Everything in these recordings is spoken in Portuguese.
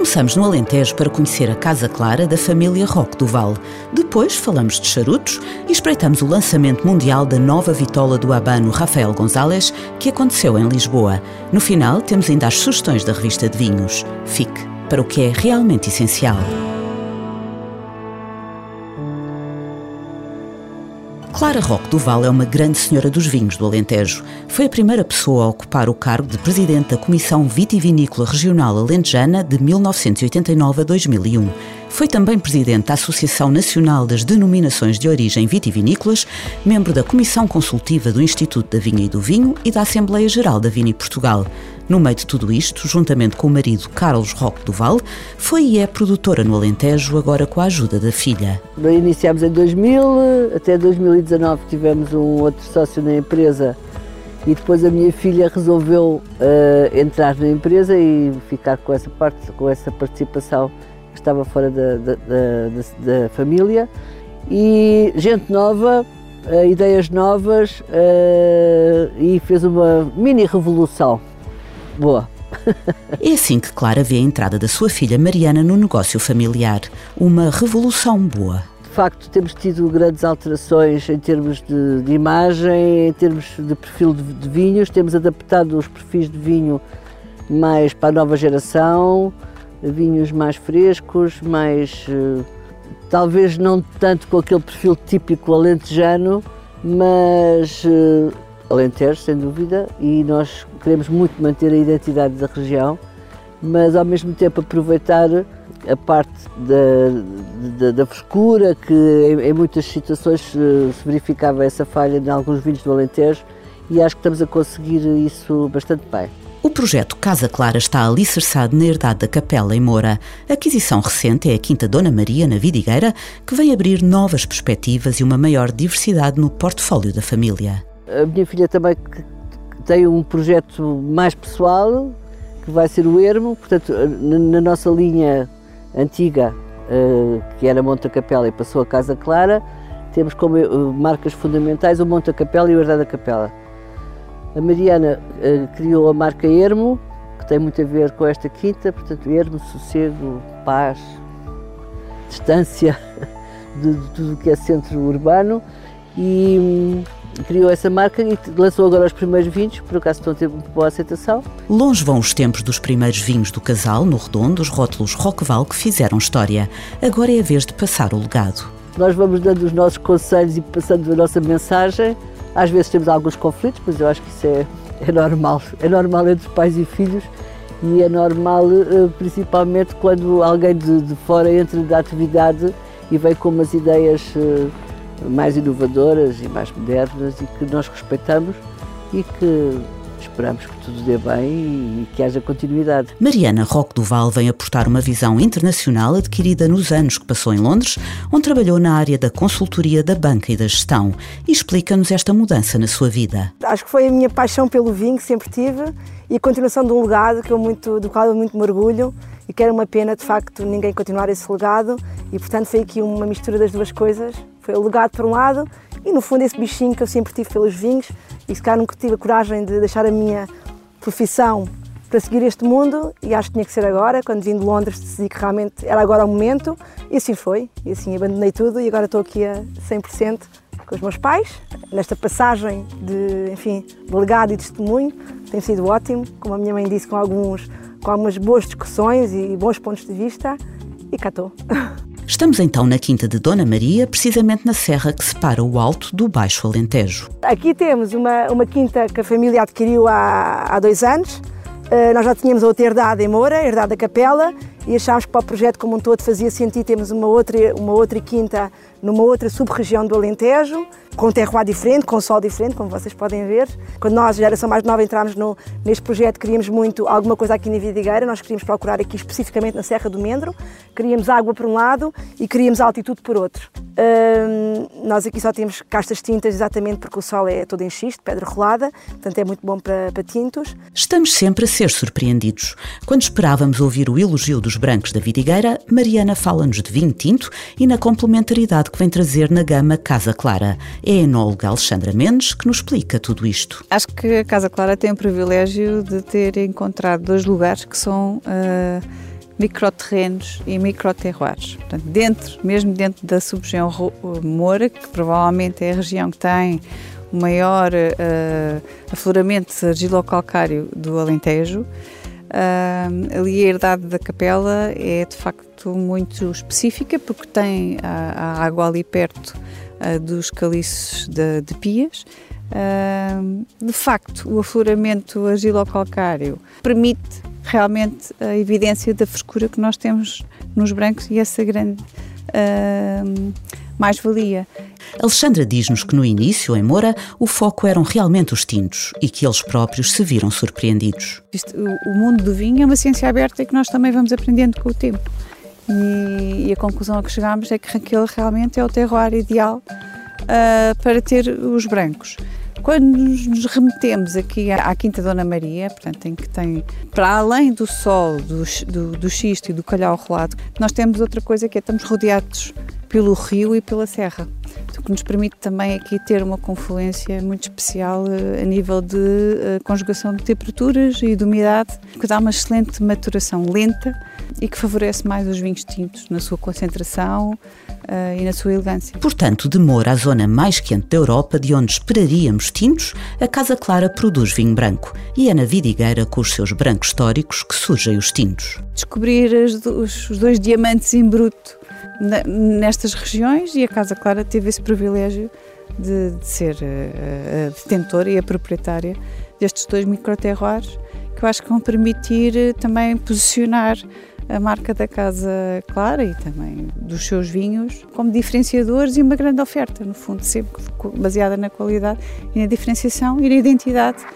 Começamos no Alentejo para conhecer a Casa Clara da família Roque do Val. Depois falamos de charutos e espreitamos o lançamento mundial da nova vitola do Habano Rafael Gonzalez, que aconteceu em Lisboa. No final, temos ainda as sugestões da revista de vinhos. Fique para o que é realmente essencial. Clara Roque do Val é uma grande senhora dos vinhos do Alentejo. Foi a primeira pessoa a ocupar o cargo de presidente da Comissão Vitivinícola Regional Alentejana de 1989 a 2001. Foi também presidente da Associação Nacional das Denominações de Origem Vitivinícolas, membro da Comissão Consultiva do Instituto da Vinha e do Vinho e da Assembleia Geral da Vini Portugal. No meio de tudo isto, juntamente com o marido Carlos Roque Duval, foi e é produtora no Alentejo, agora com a ajuda da filha. Iniciámos em 2000, até 2019 tivemos um outro sócio na empresa e depois a minha filha resolveu uh, entrar na empresa e ficar com essa parte, com essa participação estava fora da, da, da, da família. E gente nova, uh, ideias novas uh, e fez uma mini revolução boa. É assim que Clara vê a entrada da sua filha Mariana no negócio familiar. Uma revolução boa. De facto, temos tido grandes alterações em termos de, de imagem, em termos de perfil de, de, vinhos. Temos adaptado os perfis de vinho mais para a nova geração, vinhos mais frescos, mais. Eh, talvez não tanto com aquele perfil típico alentejano, mas eh, Alentejo, sem dúvida, e nós queremos muito manter a identidade da região, mas ao mesmo tempo aproveitar a parte da, da, da frescura, que em, em, muitas situações se, se verificava essa falha em alguns vinhos do Alentejo, e acho que estamos a conseguir isso bastante bem. O projeto Casa Clara está alicerçado na herdade da Capela em Moura. A aquisição recente é a Quinta Dona Maria, na Vidigueira, que vem abrir novas perspectivas e uma maior diversidade no portfólio da família. A minha filha também tem um projeto mais pessoal, que vai ser o Ermo, portanto, na nossa linha antiga, eh, que era Monte Capela e passou a Casa Clara, temos como eh, marcas fundamentais o Monte Capela e o Herdade da Capela. A Mariana eh, criou a marca Ermo, que tem muito a ver com esta quinta, portanto, Ermo, sossego, paz, distância de, de tudo o que é centro urbano e hum, criou essa marca e lançou agora os primeiros vinhos, por acaso estão a ter muito boa aceitação. Longe vão os tempos dos primeiros vinhos do casal, no redondo, os rótulos Roqueval que fizeram história. Agora é a vez de passar o legado. Nós vamos dando os nossos conselhos e passando a nossa mensagem. Às vezes temos alguns conflitos, mas eu acho que isso é, é normal. É normal entre pais e filhos e é normal eh, principalmente quando alguém de, de fora entra da atividade e vem com umas ideias eh, mais inovadoras e mais modernas e que nós respeitamos e que esperamos que tudo dê bem e que haja continuidade. Mariana Roque Duval vem aportar uma visão internacional adquirida nos anos que passou em Londres, onde trabalhou na área da consultoria da banca e da gestão, e explica-nos esta mudança na sua vida. Acho que foi a minha paixão pelo vinho que sempre tive e a continuação de um legado que eu muito, do qual eu muito me orgulho e que era uma pena de facto ninguém continuar esse legado e portanto foi aqui uma mistura das duas coisas foi o legado por um lado e no fundo esse bichinho que eu sempre tive pelos vinhos e se calhar nunca tive a coragem de deixar a minha profissão para seguir este mundo e acho que tinha que ser agora, quando vim de Londres decidi que realmente era agora o momento e assim foi, e assim abandonei tudo e agora estou aqui a 100% com os meus pais, nesta passagem de, enfim, de legado e testemunho, tem sido ótimo, como a minha mãe disse, com, alguns, com algumas boas discussões e bons pontos de vista e cá estou. Estamos então na Quinta de Dona Maria, precisamente na serra que separa o Alto do Baixo Alentejo. Aqui temos uma, uma quinta que a família adquiriu há, há dois anos. Uh, nós já tínhamos outra herdade em Moura, herdade da Capela, e achámos que para o projeto como um todo fazia sentido termos uma outra, uma outra quinta numa outra sub-região do Alentejo, com terroir diferente, com sol diferente, como vocês podem ver. Quando nós, geração mais nova, entramos no, neste projeto, queríamos muito alguma coisa aqui na Vidigueira, nós queríamos procurar aqui especificamente na Serra do Mendro, queríamos água por um lado e queríamos altitude por outro. Hum, nós aqui só temos castas tintas exatamente porque o sol é todo em xisto, pedra rolada, portanto é muito bom para, para tintos. Estamos sempre a ser surpreendidos. Quando esperávamos ouvir o elogio dos brancos da Vidigueira, Mariana fala-nos de vinho tinto e na complementaridade que vem trazer na gama Casa Clara. A enóloga Alexandra Mendes que nos explica tudo isto. Acho que a Casa Clara tem o privilégio de ter encontrado dois lugares que são uh, microterrenos e microterroirs. Portanto, dentro, mesmo dentro da subregião Moura, que provavelmente é a região que tem o maior uh, afloramento argilocalcário do Alentejo, uh, ali a herdade da capela é de facto muito específica porque tem a, a água ali perto dos caliços de, de pias. De facto, o afloramento argilocalcário permite realmente a evidência da frescura que nós temos nos brancos e essa grande uh, mais-valia. Alexandra diz-nos que no início, em Moura, o foco eram realmente os tintos e que eles próprios se viram surpreendidos. Isto, o, o mundo do vinho é uma ciência aberta e que nós também vamos aprendendo com o tempo. E, e a conclusão a que chegámos é que aquele realmente é o terroir ideal uh, para ter os brancos. Quando nos remetemos aqui à, Quinta Dona Maria, portanto, em que tem, para além do sol, do, do, do xisto e do calhau rolado, nós temos outra coisa que é estamos rodeados pelo rio e pela serra, o que nos permite também aqui ter uma confluência muito especial uh, a nível de uh, conjugação de temperaturas e de umidade, que dá uma excelente maturação lenta e que favorece mais os vinhos tintos na sua concentração uh, e na sua elegância. Portanto, de Moura, a zona mais quente da Europa, de onde esperaríamos tintos, a Casa Clara produz vinho branco e é na Vidigueira, com os seus brancos históricos, que surgem os tintos. Descobrir os, dois diamantes em bruto nestas regiões e a Casa Clara teve esse privilégio de, de ser a, eh, a eh, detentora e a proprietária destes dois microterroirs que eu acho que vão permitir também posicionar a marca da Casa Clara e também dos seus vinhos como diferenciadores e uma grande oferta, no fundo, sempre baseada na qualidade e na diferenciação e na identidade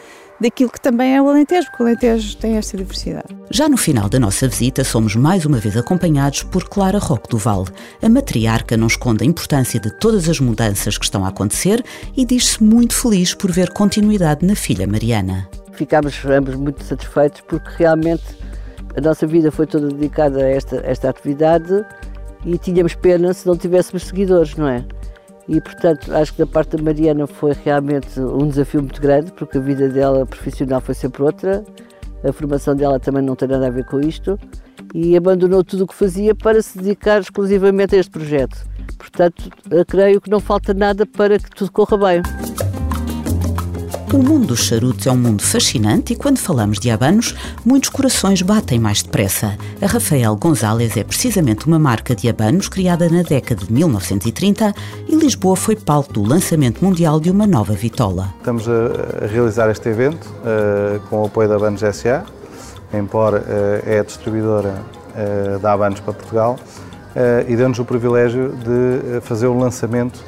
daquilo que também é o Alentejo, porque o Alentejo tem esta diversidade. Já no final da nossa visita, somos mais uma vez acompanhados por Clara Roque do Val. A matriarca não esconde a importância de todas as mudanças que estão a acontecer e diz-se muito feliz por ver continuidade na filha Mariana. Ficámos ambos muito satisfeitos porque realmente a nossa vida foi toda dedicada a esta, esta atividade e tínhamos pena se não tivéssemos seguidores, não é? E, portanto, acho que da parte da Mariana foi realmente um desafio muito grande, porque a vida dela profissional foi sempre outra, a formação dela também não tem nada a ver com isto, e abandonou tudo o que fazia para se dedicar exclusivamente a este projeto. Portanto, creio que não falta nada para que tudo corra bem. O mundo dos charutos é um mundo fascinante e quando falamos de habanos, muitos corações batem mais depressa. A Rafael Gonzalez é precisamente uma marca de habanos criada na década de 1930 e Lisboa foi palco do lançamento mundial de uma nova vitola. Estamos a, realizar este evento uh, com o apoio da Habanos SA. A Empor uh, é a distribuidora uh, da Habanos para Portugal e deu-nos o privilégio de fazer o lançamento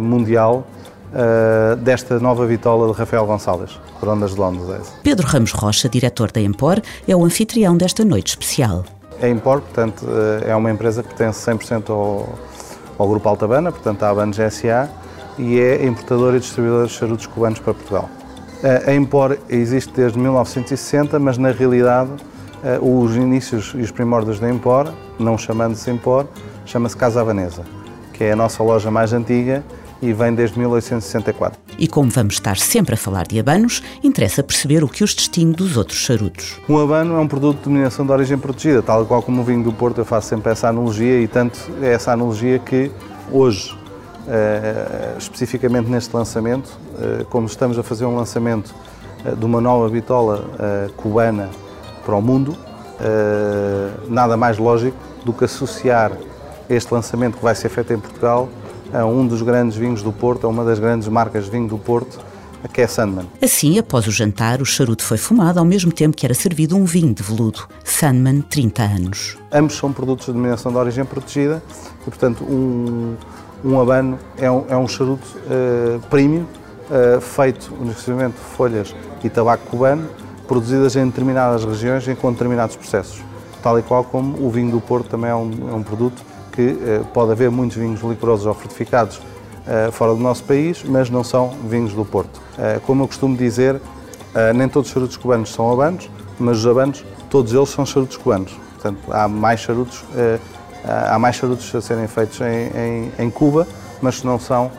mundial uh, desta nova vitola de Rafael Gonçalves, por Ondas de Londres. Pedro Ramos Rocha, diretor da Empor, é o anfitrião desta noite especial. A Empor, portanto, eh, é uma empresa que pertence 100% ao, ao Grupo Altabana, portanto, à Abanos SA, e é importadora e distribuidora de charutos cubanos para Portugal. Eh, a Empor existe desde 1960, mas na realidade os inícios e os primórdios da Empor, não chamando-se Empor, chama-se Casa Habanesa, que é a nossa loja mais antiga e vem desde 1864. E como vamos estar sempre a falar de habanos, interessa perceber o que os distingue dos outros charutos. Um habano é um produto de denominação de origem protegida, tal qual como o vinho do Porto, eu faço sempre essa analogia e tanto é essa analogia que hoje, eh, especificamente neste lançamento, eh, como estamos a fazer um lançamento eh, de uma nova bitola cubana para o mundo, nada mais lógico do que associar este lançamento que vai ser feito em Portugal a um dos grandes vinhos do Porto, a uma das grandes marcas de vinho do Porto, que é Sandman. Assim, após o jantar, o charuto foi fumado ao mesmo tempo que era servido um vinho de veludo, Sandman 30 anos. Ambos são produtos de denominação de origem protegida e, portanto, um, um abano é um, é um charuto uh, premium, uh, feito exclusivamente de folhas e tabaco cubano, produzidas em determinadas regiões e com determinados processos. Tal e qual como o vinho do Porto também é um, é um produto que uh, pode haver muitos vinhos licorosos ou fortificados uh, fora do nosso país, mas não são vinhos do Porto. Uh, como eu costumo dizer, nem todos os charutos cubanos são abanos, mas os abanos, todos eles são charutos cubanos. Portanto, há mais charutos há mais charutos a serem feitos em, em, em Cuba, mas não são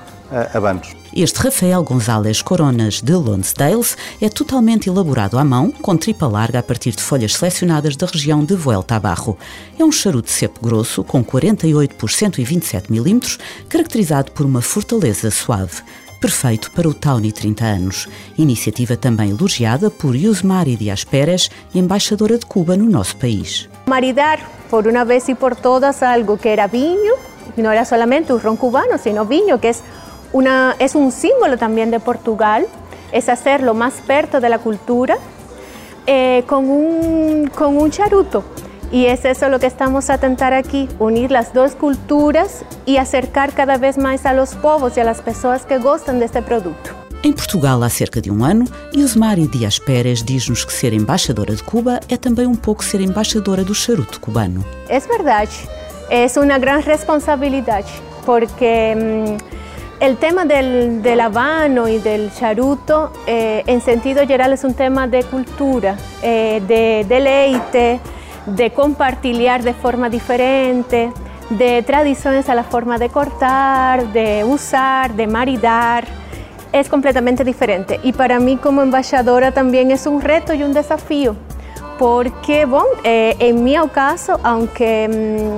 habanos. Este Rafael González Coronas de Lonsdales é totalmente elaborado à mão, com tripa larga a partir de folhas selecionadas da região de Vuelta Barro. É um charuto seco grosso, com 48 por 127 mm, caracterizado por uma fortaleza suave perfeito para o Tawny 30 anos. Iniciativa também elogiada por Yusmari Dias Pérez, embaixadora de Cuba no nosso país. Maridar, por una vez y por todas, algo que era viño, no era solamente un ron cubano, sino viño, que es, una, es un símbolo también de Portugal, es hacerlo más perto de la cultura, eh, con, un, con un charuto. Y es eso lo que estamos a tentar aquí, unir las dos culturas y acercar cada vez más a los povos y a las personas que gustan de este producto. Em Portugal há cerca de um ano, Yusmari Dias Pérez diz-nos que ser embaixadora de Cuba é também um pouco ser embaixadora do charuto cubano. É verdade, é uma grande responsabilidade, porque hum, El tema del, del, habano y del charuto, eh, en sentido general, es un tema de cultura, eh, de deleite, de compartir de forma diferente, de tradiciones a la forma de cortar, de usar, de maridar. Es completamente diferente. Y para mí como embajadora también es un reto y un desafío, porque, bueno, eh, en mi caso, aunque...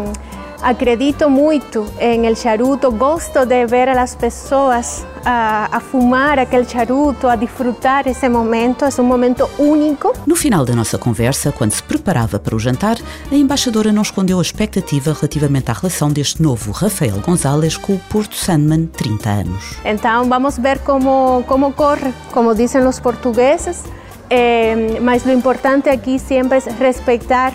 Mmm, acredito muito em el charuto, gosto de ver a las pessoas a, a, fumar aquele charuto, a disfrutar esse momento, é um momento único. No final da nossa conversa, quando se preparava para o jantar, a embaixadora não escondeu a expectativa relativamente à relação deste novo Rafael González com o Porto Sandman 30 anos. Então vamos ver como, como corre, como dizem os portugueses, eh, mas o importante aqui sempre é respeitar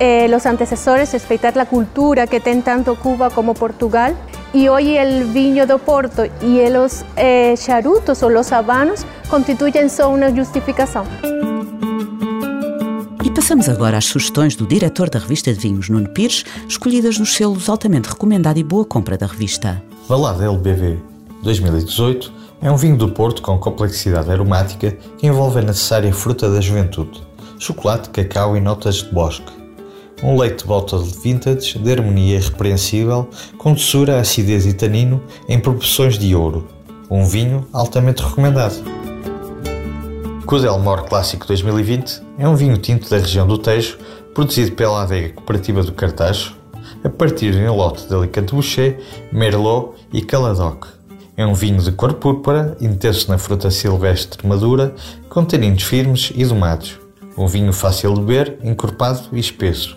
eh, los antecesores, respetar la cultura que tiene tanto Cuba como Portugal. Y hoy el viño de Porto y los eh, charutos o los habanos constituem só uma justificação. E passamos agora às sugestões do diretor da revista de vinhos, Nuno Pires, escolhidas nos selos altamente recomendado e boa compra da revista. Valada LBV 2018 é um vinho do Porto com complexidade aromática que envolve a necessária fruta da juventude, chocolate, cacau e notas de bosque um leite bottle vintage de harmonia irrepreensível, com doçura, acidez e tanino em proporções de ouro. Um vinho altamente recomendado. Cudelmore Clássico 2020 é um vinho tinto da região do Tejo, produzido pela adega cooperativa do Cartacho, a partir de um lote de Alicante Boucher, Merlot e Caladoc. É um vinho de cor púrpura, intenso na fruta silvestre madura, com taninos firmes e domados. Um vinho fácil de beber, encorpado e espesso.